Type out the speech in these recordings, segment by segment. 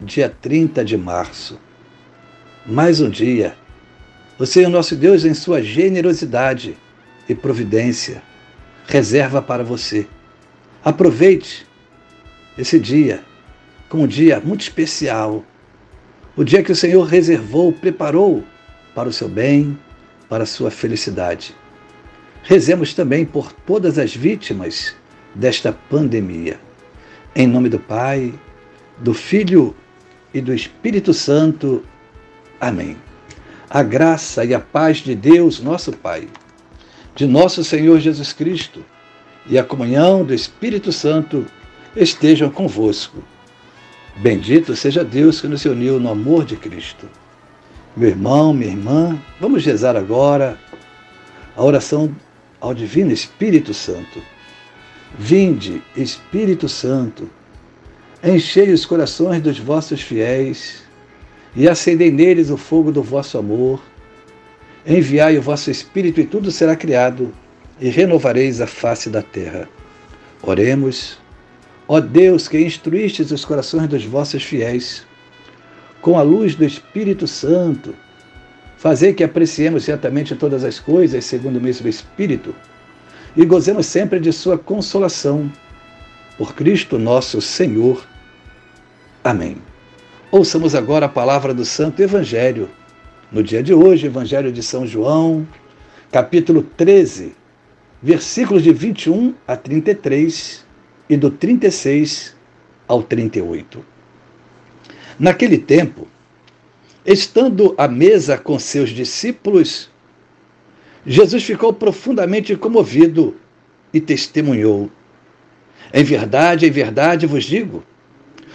dia 30 de março. Mais um dia. O Senhor nosso Deus, em sua generosidade e providência, reserva para você. Aproveite esse dia como um dia muito especial. O dia que o Senhor reservou, preparou para o seu bem, para a sua felicidade. Rezemos também por todas as vítimas desta pandemia. Em nome do Pai, do Filho e do Espírito Santo. Amém. A graça e a paz de Deus, nosso Pai, de nosso Senhor Jesus Cristo e a comunhão do Espírito Santo estejam convosco. Bendito seja Deus que nos uniu no amor de Cristo. Meu irmão, minha irmã, vamos rezar agora a oração ao Divino Espírito Santo. Vinde, Espírito Santo, Enchei os corações dos vossos fiéis e acendei neles o fogo do vosso amor. Enviai o vosso Espírito e tudo será criado, e renovareis a face da terra. Oremos. Ó Deus, que instruístes os corações dos vossos fiéis, com a luz do Espírito Santo, fazei que apreciemos certamente todas as coisas segundo o mesmo Espírito e gozemos sempre de Sua consolação. Por Cristo nosso Senhor. Amém. Ouçamos agora a palavra do Santo Evangelho. No dia de hoje, Evangelho de São João, capítulo 13, versículos de 21 a 33 e do 36 ao 38. Naquele tempo, estando à mesa com seus discípulos, Jesus ficou profundamente comovido e testemunhou: Em verdade, em verdade vos digo,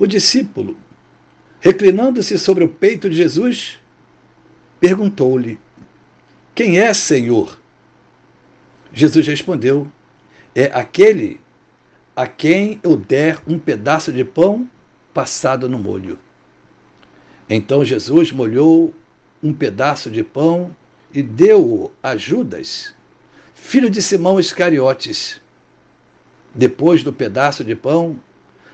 o discípulo, reclinando-se sobre o peito de Jesus, perguntou-lhe: Quem é, Senhor? Jesus respondeu: É aquele a quem eu der um pedaço de pão passado no molho. Então Jesus molhou um pedaço de pão e deu-o a Judas, filho de Simão Iscariotes. Depois do pedaço de pão,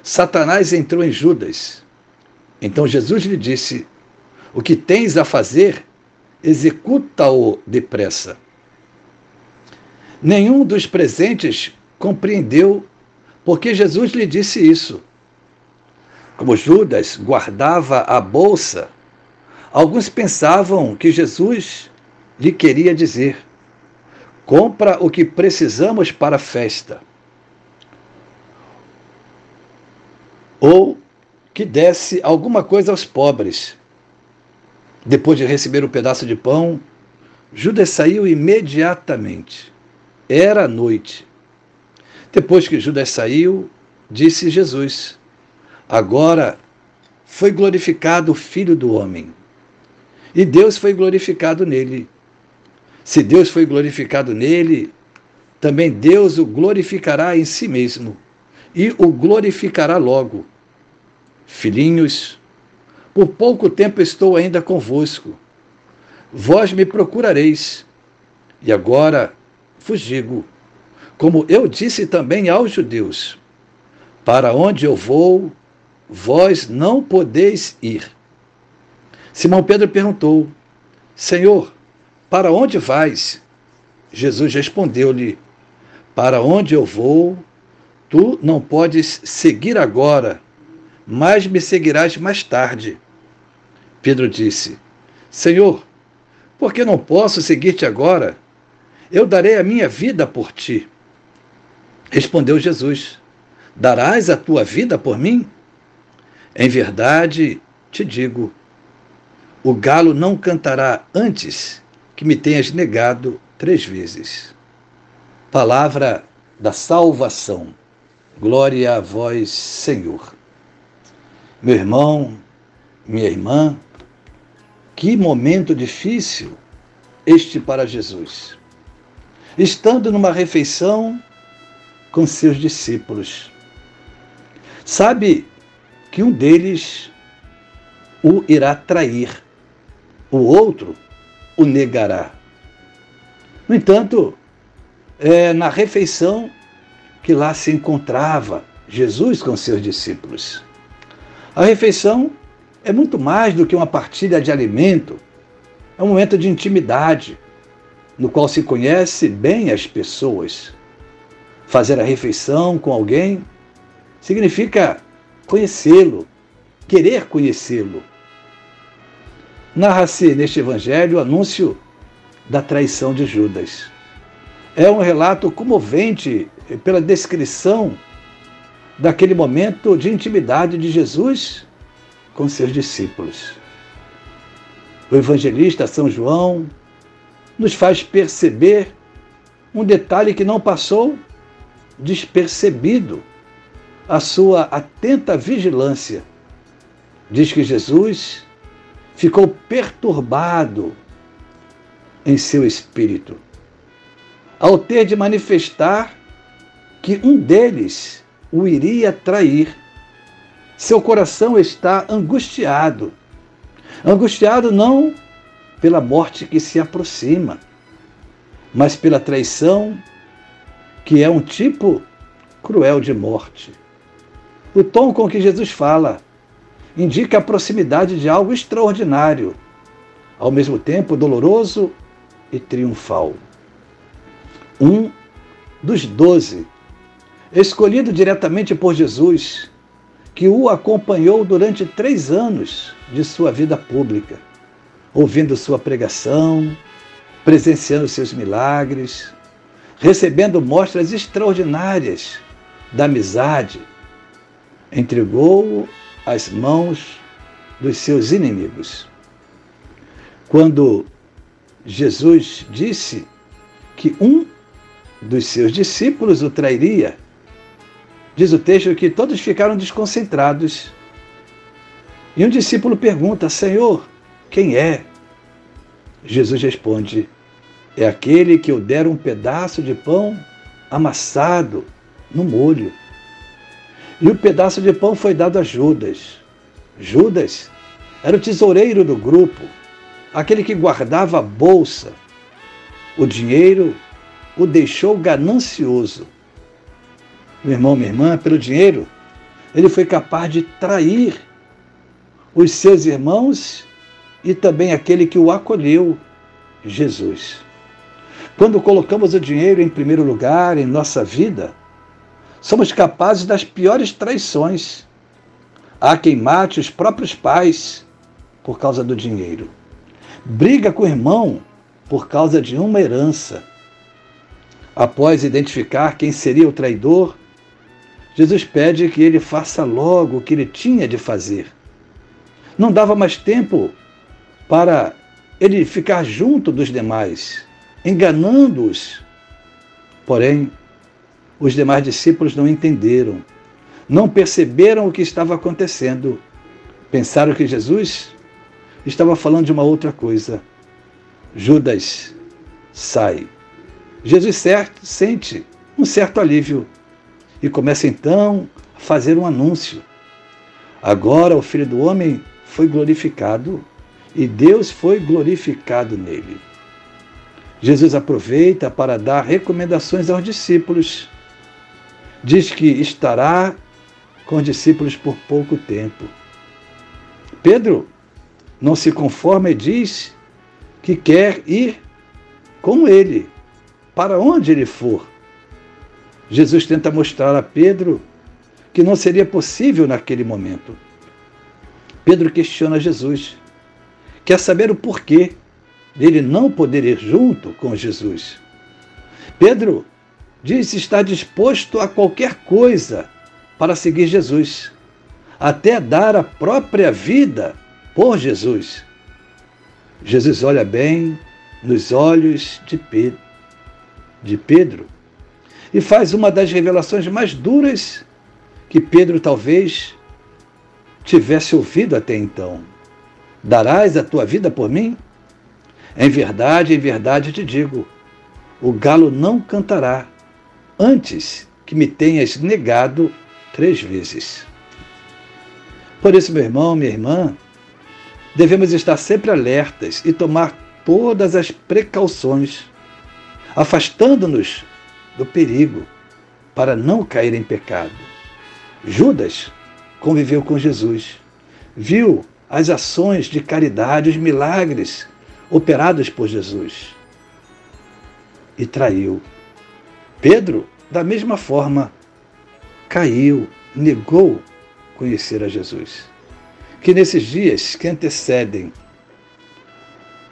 Satanás entrou em Judas. Então Jesus lhe disse: O que tens a fazer, executa-o depressa. Nenhum dos presentes compreendeu porque Jesus lhe disse isso. Como Judas guardava a bolsa, alguns pensavam que Jesus lhe queria dizer: compra o que precisamos para a festa. Ou que desse alguma coisa aos pobres. Depois de receber o um pedaço de pão, Judas saiu imediatamente. Era noite. Depois que Judas saiu, disse Jesus: Agora foi glorificado o Filho do Homem. E Deus foi glorificado nele. Se Deus foi glorificado nele, também Deus o glorificará em si mesmo e o glorificará logo. Filhinhos, por pouco tempo estou ainda convosco. Vós me procurareis. E agora vos digo, como eu disse também aos judeus: Para onde eu vou, vós não podeis ir. Simão Pedro perguntou: Senhor, para onde vais? Jesus respondeu-lhe: Para onde eu vou, Tu não podes seguir agora, mas me seguirás mais tarde. Pedro disse: Senhor, por que não posso seguir-te agora? Eu darei a minha vida por ti. Respondeu Jesus: Darás a tua vida por mim? Em verdade te digo: o galo não cantará antes que me tenhas negado três vezes. Palavra da salvação. Glória a vós, Senhor. Meu irmão, minha irmã, que momento difícil este para Jesus. Estando numa refeição com seus discípulos. Sabe que um deles o irá trair, o outro o negará. No entanto, é na refeição que lá se encontrava Jesus com seus discípulos. A refeição é muito mais do que uma partilha de alimento, é um momento de intimidade, no qual se conhece bem as pessoas. Fazer a refeição com alguém significa conhecê-lo, querer conhecê-lo. Narra-se neste evangelho o anúncio da traição de Judas. É um relato comovente pela descrição daquele momento de intimidade de Jesus com seus discípulos. O evangelista São João nos faz perceber um detalhe que não passou despercebido a sua atenta vigilância. Diz que Jesus ficou perturbado em seu espírito, ao ter de manifestar que um deles o iria trair. Seu coração está angustiado. Angustiado não pela morte que se aproxima, mas pela traição, que é um tipo cruel de morte. O tom com que Jesus fala indica a proximidade de algo extraordinário, ao mesmo tempo doloroso e triunfal. Um dos doze, escolhido diretamente por Jesus, que o acompanhou durante três anos de sua vida pública, ouvindo sua pregação, presenciando seus milagres, recebendo mostras extraordinárias da amizade, entregou-o às mãos dos seus inimigos. Quando Jesus disse que um dos seus discípulos o trairia, diz o texto que todos ficaram desconcentrados. E um discípulo pergunta: Senhor, quem é? Jesus responde: É aquele que eu der um pedaço de pão amassado no molho. E o pedaço de pão foi dado a Judas. Judas era o tesoureiro do grupo, aquele que guardava a bolsa. O dinheiro o deixou ganancioso. Meu irmão, minha irmã, pelo dinheiro, ele foi capaz de trair os seus irmãos e também aquele que o acolheu, Jesus. Quando colocamos o dinheiro em primeiro lugar em nossa vida, somos capazes das piores traições. Há quem mate os próprios pais por causa do dinheiro. Briga com o irmão por causa de uma herança. Após identificar quem seria o traidor, Jesus pede que ele faça logo o que ele tinha de fazer. Não dava mais tempo para ele ficar junto dos demais, enganando-os. Porém, os demais discípulos não entenderam, não perceberam o que estava acontecendo. Pensaram que Jesus estava falando de uma outra coisa. Judas sai. Jesus certo, sente um certo alívio e começa então a fazer um anúncio. Agora o Filho do Homem foi glorificado e Deus foi glorificado nele. Jesus aproveita para dar recomendações aos discípulos diz que estará com os discípulos por pouco tempo. Pedro não se conforma e diz que quer ir com ele, para onde ele for. Jesus tenta mostrar a Pedro que não seria possível naquele momento. Pedro questiona Jesus. Quer saber o porquê dele não poder ir junto com Jesus. Pedro diz estar disposto a qualquer coisa para seguir Jesus, até dar a própria vida por Jesus. Jesus olha bem nos olhos de Pedro, de Pedro e faz uma das revelações mais duras que Pedro talvez tivesse ouvido até então. Darás a tua vida por mim? Em verdade, em verdade te digo: o galo não cantará antes que me tenhas negado três vezes. Por isso, meu irmão, minha irmã, devemos estar sempre alertas e tomar todas as precauções, afastando-nos do perigo para não cair em pecado. Judas conviveu com Jesus, viu as ações de caridade, os milagres operados por Jesus e traiu. Pedro, da mesma forma, caiu, negou conhecer a Jesus. Que nesses dias que antecedem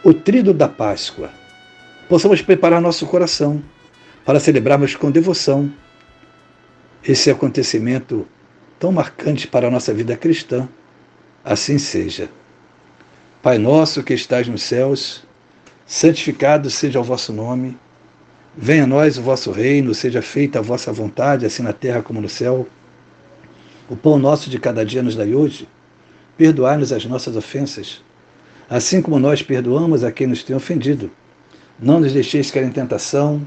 o trido da Páscoa, possamos preparar nosso coração para celebrarmos com devoção esse acontecimento tão marcante para a nossa vida cristã. Assim seja. Pai nosso que estás nos céus, santificado seja o vosso nome. Venha a nós o vosso reino, seja feita a vossa vontade, assim na terra como no céu. O pão nosso de cada dia nos dai hoje. Perdoai-nos as nossas ofensas, assim como nós perdoamos a quem nos tem ofendido. Não nos deixeis cair em tentação,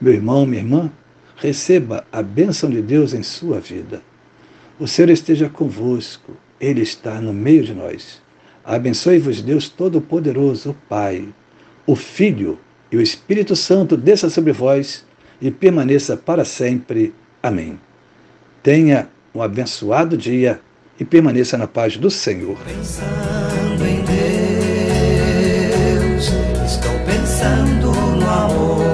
Meu irmão, minha irmã, receba a bênção de Deus em sua vida. O Senhor esteja convosco ele está no meio de nós. Abençoe-vos, Deus Todo-Poderoso, o Pai, o Filho e o Espírito Santo, desça sobre vós e permaneça para sempre. Amém. Tenha um abençoado dia e permaneça na paz do Senhor. Pensando em Deus, estou pensando no amor.